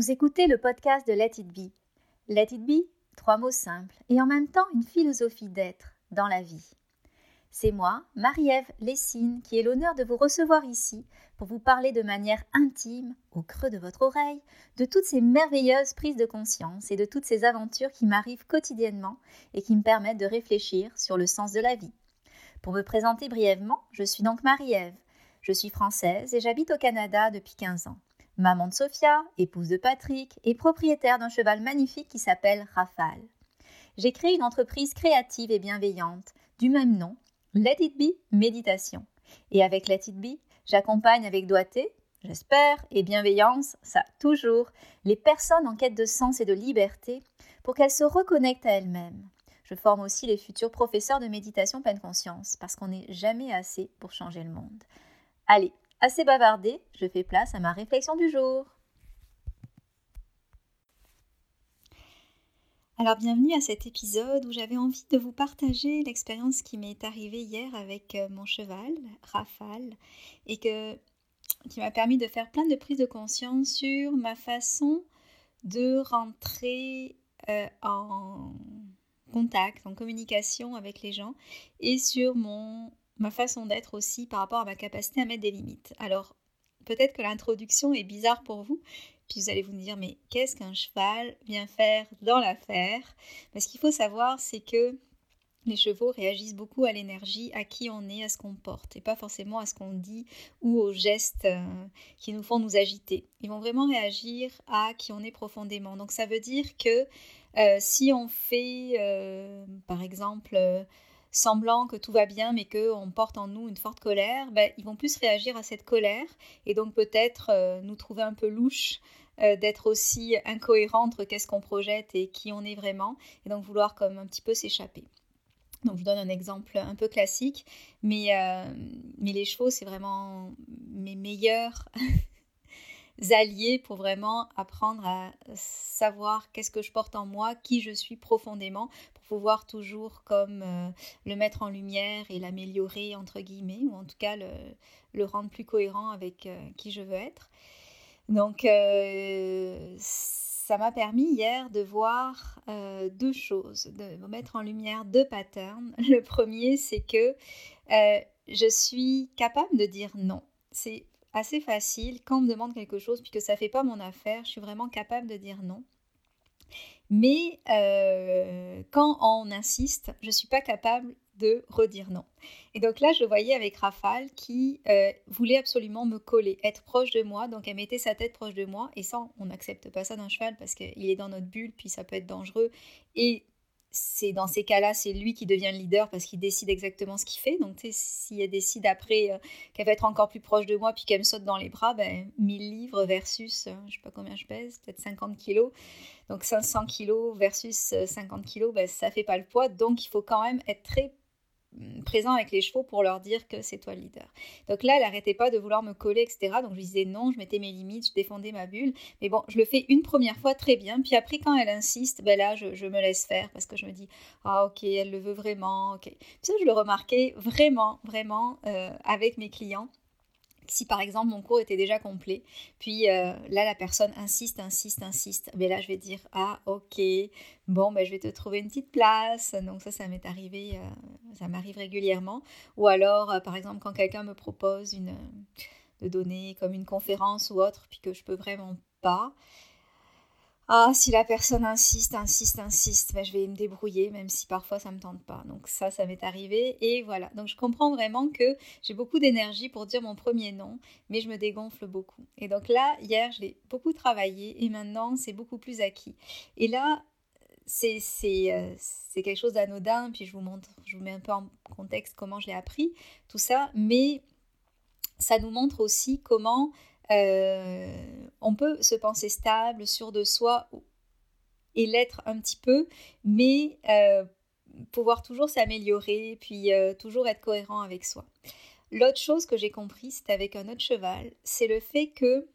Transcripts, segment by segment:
Vous écoutez le podcast de Let It Be. Let It Be, trois mots simples et en même temps une philosophie d'être dans la vie. C'est moi, Marie-Ève Lessine, qui ai l'honneur de vous recevoir ici pour vous parler de manière intime, au creux de votre oreille, de toutes ces merveilleuses prises de conscience et de toutes ces aventures qui m'arrivent quotidiennement et qui me permettent de réfléchir sur le sens de la vie. Pour me présenter brièvement, je suis donc Marie-Ève. Je suis française et j'habite au Canada depuis 15 ans. Maman de Sophia, épouse de Patrick et propriétaire d'un cheval magnifique qui s'appelle Rafale. J'ai créé une entreprise créative et bienveillante du même nom, Let It Be Méditation. Et avec Let It Be, j'accompagne avec doigté, j'espère, et bienveillance, ça toujours, les personnes en quête de sens et de liberté pour qu'elles se reconnectent à elles-mêmes. Je forme aussi les futurs professeurs de méditation pleine conscience parce qu'on n'est jamais assez pour changer le monde. Allez, assez bavardé, je fais place à ma réflexion du jour. Alors bienvenue à cet épisode où j'avais envie de vous partager l'expérience qui m'est arrivée hier avec euh, mon cheval, Rafale, et qui m'a permis de faire plein de prises de conscience sur ma façon de rentrer euh, en contact, en communication avec les gens et sur mon ma façon d'être aussi par rapport à ma capacité à mettre des limites. Alors, peut-être que l'introduction est bizarre pour vous, puis vous allez vous dire, mais qu'est-ce qu'un cheval vient faire dans l'affaire? Parce qu'il faut savoir, c'est que les chevaux réagissent beaucoup à l'énergie, à qui on est, à ce qu'on porte, et pas forcément à ce qu'on dit ou aux gestes euh, qui nous font nous agiter. Ils vont vraiment réagir à qui on est profondément. Donc ça veut dire que euh, si on fait, euh, par exemple, semblant que tout va bien, mais qu'on porte en nous une forte colère, ben, ils vont plus réagir à cette colère et donc peut-être euh, nous trouver un peu louche euh, d'être aussi incohérent entre qu'est-ce qu'on projette et qui on est vraiment, et donc vouloir comme un petit peu s'échapper. Donc je vous donne un exemple un peu classique, mais, euh, mais les chevaux, c'est vraiment mes meilleurs alliés pour vraiment apprendre à savoir qu'est-ce que je porte en moi, qui je suis profondément, pour pouvoir toujours comme euh, le mettre en lumière et l'améliorer entre guillemets, ou en tout cas le, rendre plus cohérent avec euh, qui je veux être. Donc euh, ça m'a permis hier de voir deux choses, de mettre en lumière deux patterns. Le premier, c'est que je suis capable de dire non. C'est assez facile quand on me demande quelque chose puis que ça fait pas mon affaire, je suis vraiment capable de dire non. Mais euh, quand on insiste, je suis pas capable de redire non. Et donc là, je voyais avec Rafale qui euh, voulait absolument me coller, être proche de moi. Donc elle mettait sa tête proche de moi. Et ça, on n'accepte pas ça d'un cheval parce qu'il est dans notre bulle, puis ça peut être dangereux. Et c'est dans ces cas-là, c'est lui qui devient le leader parce qu'il décide exactement ce qu'il fait. Donc, s'il décide après euh, qu'elle va être encore plus proche de moi puis qu'elle me saute dans les bras, ben, 1000 livres versus, euh, je sais pas combien je pèse, peut-être 50 kilos. Donc, 500 kilos versus 50 euh, kilos, ben, ça fait pas le poids. Donc, il faut quand même être très présent avec les chevaux pour leur dire que c'est toi le leader. Donc là, elle n'arrêtait pas de vouloir me coller, etc. Donc je disais non, je mettais mes limites, je défendais ma bulle. Mais bon, je le fais une première fois très bien. Puis après, quand elle insiste, ben là, je, me laisse faire parce que je me dis, ah ok, elle le veut vraiment, ok. Puis ça, je le remarquais vraiment, vraiment euh, avec mes clients si par exemple mon cours était déjà complet, puis euh, là la personne insiste, insiste, insiste, mais là je vais dire ah ok, bon ben je vais te trouver une petite place. Donc ça ça m'est arrivé, euh, ça m'arrive régulièrement. Ou alors euh, par exemple quand quelqu'un me propose une de donner comme une conférence ou autre, puis que je peux vraiment pas, ah, si la personne insiste, insiste, insiste, ben, je vais me débrouiller, même si parfois ça ne me tente pas. Donc ça, ça m'est arrivé. Et voilà. Donc je comprends vraiment que j'ai beaucoup d'énergie pour dire mon premier nom, mais je me dégonfle beaucoup. Et donc là, hier, je l'ai beaucoup travaillé et maintenant, c'est beaucoup plus acquis. Et là, c'est euh, quelque chose d'anodin, puis je vous montre, je vous mets un peu en contexte comment je l'ai appris, tout ça, mais ça nous montre aussi comment euh, on peut se penser stable, sûr de soi et l'être un petit peu, mais euh, pouvoir toujours s'améliorer, puis euh, toujours être cohérent avec soi. L'autre chose que j'ai compris, c'est avec un autre cheval, c'est le fait que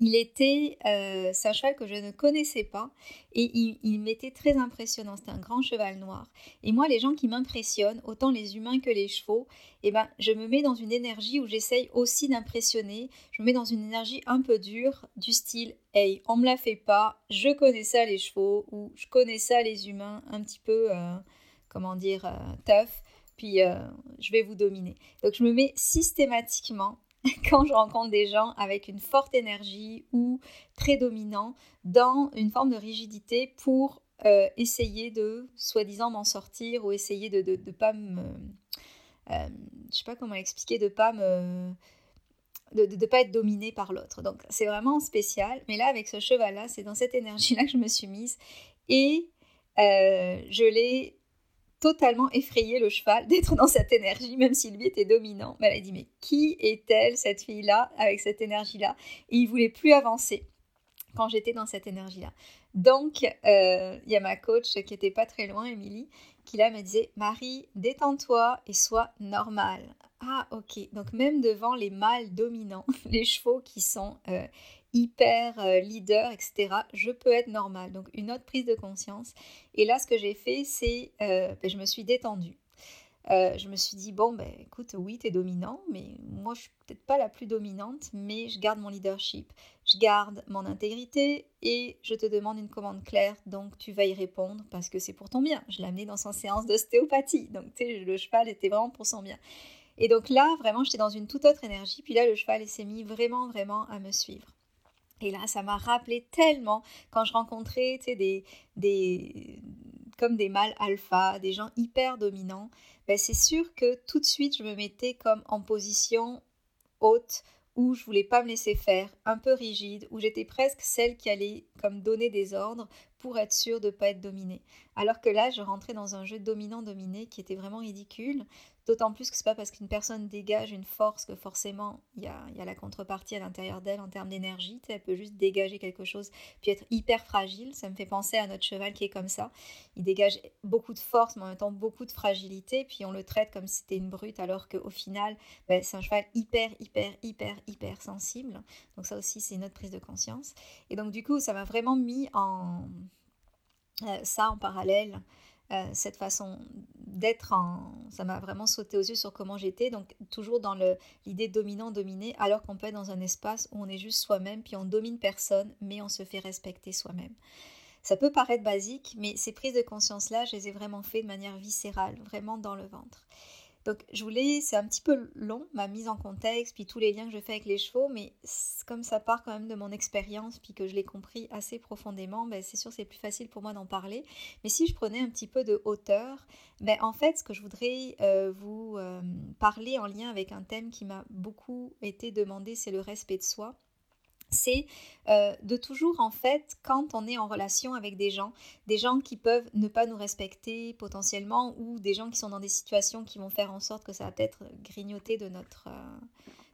il était, euh, un cheval que je ne connaissais pas et il, m'était très impressionnant. C'était un grand cheval noir. Et moi, les gens qui m'impressionnent, autant les humains que les chevaux, eh ben, je me mets dans une énergie où j'essaye aussi d'impressionner. Je me mets dans une énergie un peu dure, du style, hey, on me la fait pas, je connais ça les chevaux ou je connais ça les humains, un petit peu, euh, comment dire, euh, tough. Puis je vais vous dominer. Donc je me mets systématiquement quand je rencontre des gens avec une forte énergie ou très dominant dans une forme de rigidité pour euh, essayer de soi-disant m'en sortir ou essayer de ne pas me... Euh, je sais pas comment expliquer, de pas me... de ne pas être dominé par l'autre. Donc c'est vraiment spécial. Mais là, avec ce cheval-là, c'est dans cette énergie-là que je me suis mise. Et euh, je l'ai totalement effrayé le cheval d'être dans cette énergie, même si lui était dominant. Mais elle a dit, mais qui est-elle, cette fille-là, avec cette énergie-là? Et il voulait plus avancer quand j'étais dans cette énergie-là. Donc, euh, il y a ma coach qui était pas très loin, Émilie, qui là me disait, Marie, détends-toi et sois normale. Ah, ok. Donc, même devant les mâles dominants, les chevaux qui sont euh, hyper euh, leader, etc., je peux être normal. Donc une autre prise de conscience. Et là, ce que j'ai fait, c'est, euh, ben, je me suis détendue. Euh, je me suis dit, bon, ben, écoute, oui, tu es dominant, mais moi, je suis peut-être pas la plus dominante, mais je garde mon leadership, je garde mon intégrité et je te demande une commande claire, donc tu vas y répondre parce que c'est pour ton bien. Je l'ai amené dans son séance d'ostéopathie, donc tu sais, le cheval était vraiment pour son bien. Et donc là, vraiment, j'étais dans une toute autre énergie, puis là, le cheval s'est mis vraiment, vraiment à me suivre. Et là, ça m'a rappelé tellement quand je rencontrais des, des, comme des mâles alpha, des gens hyper dominants. Ben, c'est sûr que tout de suite, je me mettais comme en position haute où je voulais pas me laisser faire, un peu rigide, où j'étais presque celle qui allait comme donner des ordres pour être sûre de ne pas être dominée. Alors que là, je rentrais dans un jeu dominant-dominé qui était vraiment ridicule, d'autant plus que c'est pas parce qu'une personne dégage une force que forcément il y a, la contrepartie à l'intérieur d'elle en termes d'énergie, elle peut juste dégager quelque chose puis être hyper fragile. Ça me fait penser à notre cheval qui est comme ça. Il dégage beaucoup de force, mais en même temps beaucoup de fragilité, puis on le traite comme si c'était une brute, alors qu'au final, ben, c'est un cheval hyper, hyper, hyper, hyper sensible. Donc ça aussi, c'est une autre prise de conscience. Et donc du coup, ça m'a vraiment mis en euh, ça en parallèle, euh, cette façon d'être en... Ça m'a vraiment sauté aux yeux sur comment j'étais, donc toujours dans l'idée dominant-dominé, alors qu'on peut être dans un espace où on est juste soi-même, puis on domine personne, mais on se fait respecter soi-même. Ça peut paraître basique, mais ces prises de conscience-là, je les ai vraiment fait de manière viscérale, vraiment dans le ventre. Donc je voulais, c'est un petit peu long, ma mise en contexte, puis tous les liens que je fais avec les chevaux, mais comme ça part quand même de mon expérience, puis que je l'ai compris assez profondément, ben, c'est sûr c'est plus facile pour moi d'en parler. Mais si je prenais un petit peu de hauteur, ben, en fait ce que je voudrais euh, vous euh, parler en lien avec un thème qui m'a beaucoup été demandé, c'est le respect de soi c'est euh, de toujours en fait quand on est en relation avec des gens, des gens qui peuvent ne pas nous respecter potentiellement ou des gens qui sont dans des situations qui vont faire en sorte que ça va peut-être grignoter de notre euh,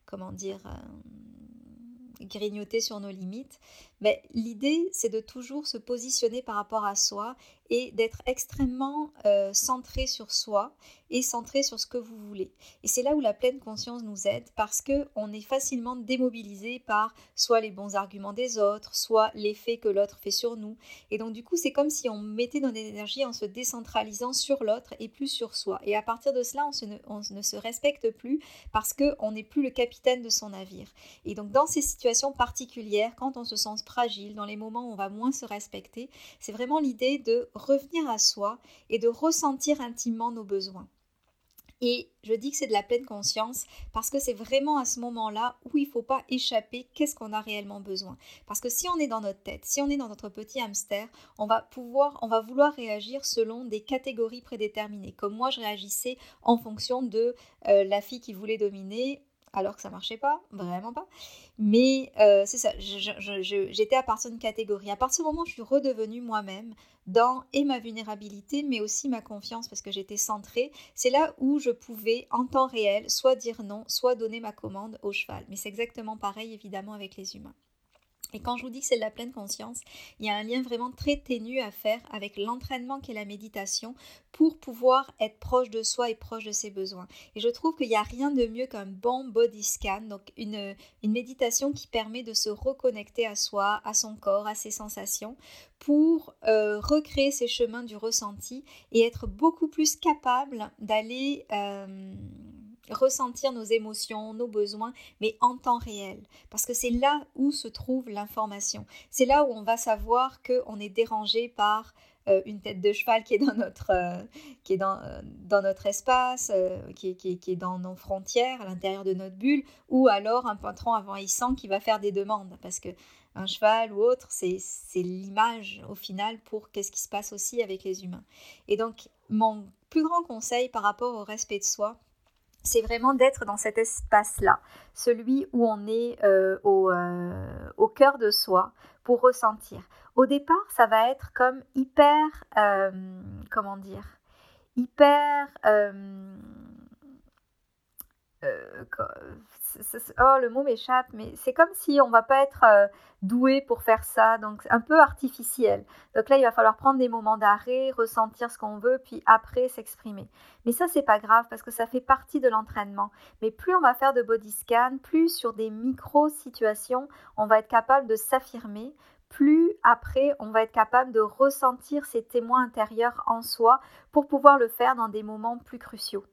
comment dire euh, grignoter sur nos limites. Mais l'idée c'est de toujours se positionner par rapport à soi et d'être extrêmement centré sur soi et centré sur ce que vous voulez. Et c'est là où la pleine conscience nous aide parce que on est facilement démobilisé par soit les bons arguments des autres, soit l'effet que l'autre fait sur nous. Et donc du coup, c'est comme si on mettait notre énergie en se décentralisant sur l'autre et plus sur soi. Et à partir de cela, on, ne, se respecte plus parce que on n'est plus le capitaine de son navire. Et donc dans ces situations particulières, quand on se sent fragile, dans les moments où on va moins se respecter, c'est vraiment l'idée de revenir à soi et de ressentir intimement nos besoins. Et je dis que c'est de la pleine conscience parce que c'est vraiment à ce moment-là où il ne faut pas échapper qu'est-ce qu'on a réellement besoin. Parce que si on est dans notre tête, si on est dans notre petit hamster, on va pouvoir, on va vouloir réagir selon des catégories prédéterminées. Comme moi, je réagissais en fonction de euh, la fille qui voulait dominer alors que ça marchait pas, vraiment pas. Mais euh, c'est ça, j'étais à partir d'une catégorie. À partir du moment où je suis redevenue moi-même dans et ma vulnérabilité, mais aussi ma confiance parce que j'étais centrée, c'est là où je pouvais en temps réel soit dire non, soit donner ma commande au cheval. Mais c'est exactement pareil évidemment avec les humains. Et quand je vous dis que c'est de la pleine conscience, il y a un lien vraiment très ténu à faire avec l'entraînement qu'est la méditation pour pouvoir être proche de soi et proche de ses besoins. Et je trouve qu'il n'y a rien de mieux qu'un bon body scan, donc une, méditation qui permet de se reconnecter à soi, à son corps, à ses sensations, pour euh, recréer ces chemins du ressenti et être beaucoup plus capable d'aller... Euh, ressentir nos émotions, nos besoins, mais en temps réel. Parce que c'est là où se trouve l'information. C'est là où on va savoir qu'on est dérangé par euh, une tête de cheval qui est dans notre, euh, qui est dans, euh, dans notre espace, qui, qui, qui, est dans nos frontières, à l'intérieur de notre bulle, ou alors un patron envahissant qui va faire des demandes. Parce que un cheval ou autre, c'est l'image au final pour qu'est-ce qui se passe aussi avec les humains. Et donc, mon plus grand conseil par rapport au respect de soi, c'est vraiment d'être dans cet espace-là, celui où on est euh, au, euh, au, cœur de soi pour ressentir. Au départ, ça va être comme hyper, euh, comment dire, hyper oh le mot m'échappe, mais c'est comme si on va pas être euh, doué pour faire ça, donc un peu artificiel. Donc là, il va falloir prendre des moments d'arrêt, ressentir ce qu'on veut, puis après s'exprimer. Mais ça, c'est pas grave parce que ça fait partie de l'entraînement. Mais plus on va faire de body scan, plus sur des micro situations, on va être capable de s'affirmer, plus après on va être capable de ressentir ces témoins intérieurs en soi pour pouvoir le faire dans des moments plus cruciaux.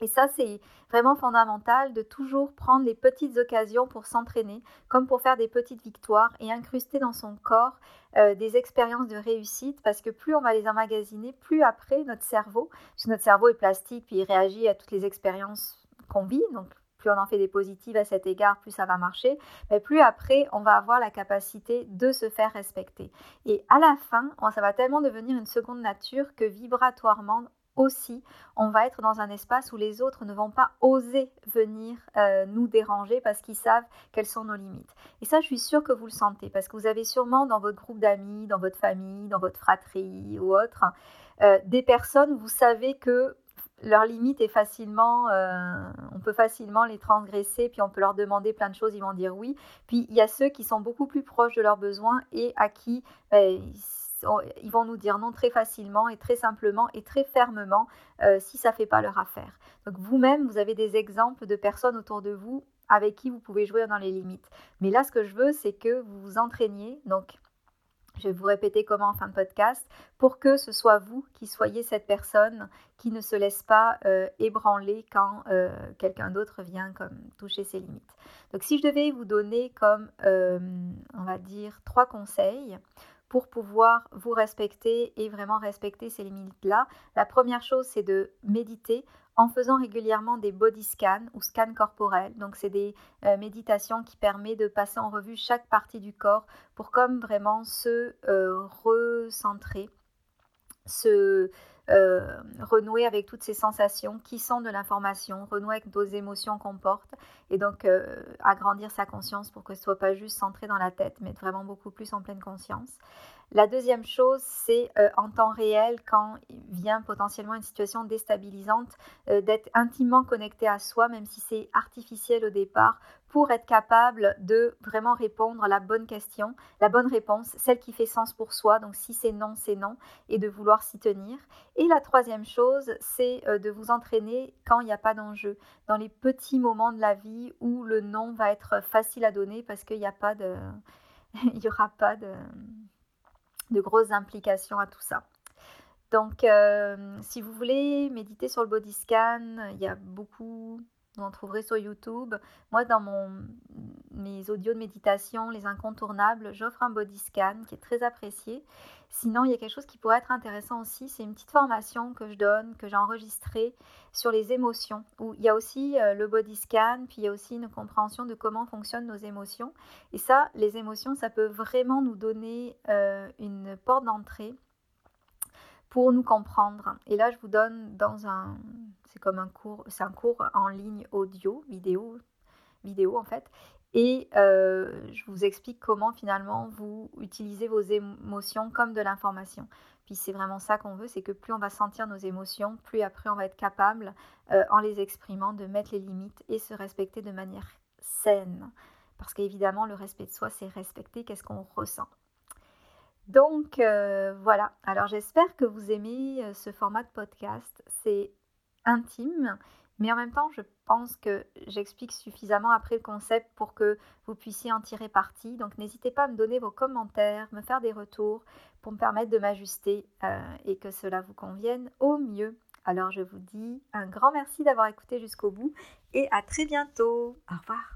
Et ça, c'est vraiment fondamental de toujours prendre les petites occasions pour s'entraîner, comme pour faire des petites victoires et incruster dans son corps euh, des expériences de réussite, parce que plus on va les emmagasiner, plus après notre cerveau, parce notre cerveau est plastique, puis il réagit à toutes les expériences qu'on vit, donc plus on en fait des positives à cet égard, plus ça va marcher, mais plus après, on va avoir la capacité de se faire respecter. Et à la fin, ça va tellement devenir une seconde nature que vibratoirement, aussi, on va être dans un espace où les autres ne vont pas oser venir euh, nous déranger parce qu'ils savent quelles sont nos limites. Et ça, je suis sûre que vous le sentez parce que vous avez sûrement dans votre groupe d'amis, dans votre famille, dans votre fratrie ou autre, euh, des personnes vous savez que leur limite est facilement, euh, on peut facilement les transgresser, puis on peut leur demander plein de choses, ils vont dire oui. Puis il y a ceux qui sont beaucoup plus proches de leurs besoins et à qui ben, ils vont nous dire non très facilement et très simplement et très fermement euh, si ça ne fait pas leur affaire. Donc vous-même, vous avez des exemples de personnes autour de vous avec qui vous pouvez jouer dans les limites. Mais là, ce que je veux, c'est que vous vous entraîniez. Donc, je vais vous répéter comment en fin de podcast, pour que ce soit vous qui soyez cette personne qui ne se laisse pas euh, ébranler quand euh, quelqu'un d'autre vient comme toucher ses limites. Donc si je devais vous donner comme, on va dire, trois conseils pour pouvoir vous respecter et vraiment respecter ces limites-là. La première chose, c'est de méditer en faisant régulièrement des body scans ou scans corporels. Donc, c'est des euh, méditations qui permettent de passer en revue chaque partie du corps pour comme vraiment se euh, recentrer, se euh, renouer avec toutes ces sensations qui sont de l'information, renouer avec nos émotions qu'on porte et donc euh, agrandir sa conscience pour que ce soit pas juste centré dans la tête, mais vraiment beaucoup plus en pleine conscience. La deuxième chose, c'est euh, en temps réel, quand vient potentiellement une situation déstabilisante, euh, d'être intimement connecté à soi, même si c'est artificiel au départ, pour être capable de vraiment répondre à la bonne question, la bonne réponse, celle qui fait sens pour soi. Donc si c'est non, c'est non, et de vouloir s'y tenir. Et la troisième chose, c'est euh, de vous entraîner quand il n'y a pas d'enjeu, dans les petits moments de la vie où le non va être facile à donner parce qu'il n'y a pas de... il n'y aura pas de de grosses implications à tout ça. Donc, euh, si vous voulez méditer sur le body scan, il y a beaucoup, vous en trouverez sur YouTube. Moi, dans mes audios de méditation, les incontournables, j'offre un body scan qui est très apprécié. Sinon, il y a quelque chose qui pourrait être intéressant aussi, c'est une petite formation que je donne, que j'ai enregistrée sur les émotions, il y a aussi euh, le body scan, puis il y a aussi une compréhension de comment fonctionnent nos émotions. Et ça, les émotions, ça peut vraiment nous donner euh, une porte d'entrée pour nous comprendre. Et là, je vous donne dans un, c'est comme un cours, c'est un cours en ligne audio, vidéo, vidéo en fait. Et euh, je vous explique comment finalement vous utilisez vos émotions comme de l'information. Puis c'est vraiment ça qu'on veut, c'est que plus on va sentir nos émotions, plus après on va être capable, euh, en les exprimant, de mettre les limites et se respecter de manière saine. parce qu'évidemment, le respect de soi, c'est respecter qu'est-ce qu'on ressent. Donc euh, voilà, alors j'espère que vous aimez ce format de podcast. C'est intime, mais en même temps, je pense que j'explique suffisamment après le concept pour que vous puissiez en tirer parti. Donc n'hésitez pas à me donner vos commentaires, me faire des retours pour me permettre de m'ajuster euh, et que cela vous convienne au mieux. Alors je vous dis un grand merci d'avoir écouté jusqu'au bout et à très bientôt. Au revoir.